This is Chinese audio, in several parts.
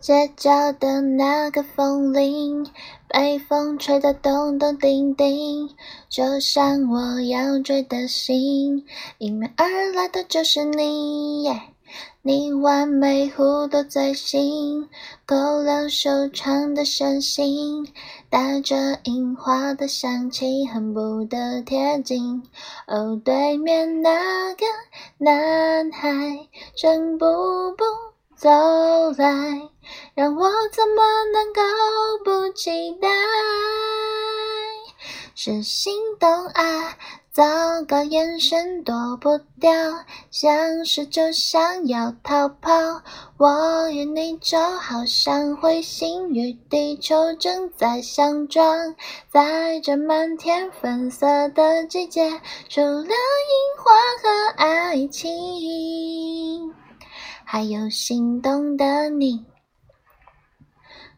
街角的那个风铃，被风吹得咚咚叮叮，就像我要追的星，迎面而来的就是你。你完美弧度嘴型，勾勒修长的身形，带着樱花的香气，恨不得贴近。哦，对面那个男孩正步步走来。让我怎么能够不期待？是心动啊！糟糕，眼神躲不掉，像是就想要逃跑。我与你就好像彗星与地球正在相撞，在这满天粉色的季节，除了樱花和爱情，还有心动的你。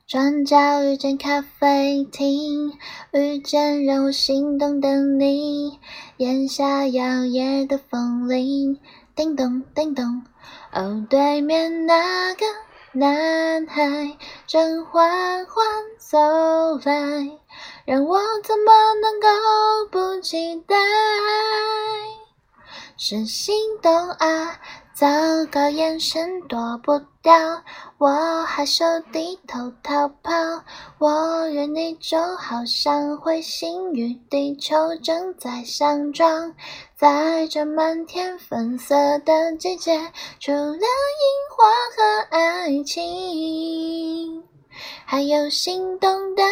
转角遇见咖啡厅，遇见让我心动的你，眼下摇曳的风铃，叮咚叮咚。哦，对面那个男孩正缓缓走来，让我怎么能够不期待？是心动啊！糟糕，眼神躲不掉，我害羞低头逃跑。我与你就好像彗星与地球正在相撞，在这满天粉色的季节，除了樱花和爱情，还有心动的。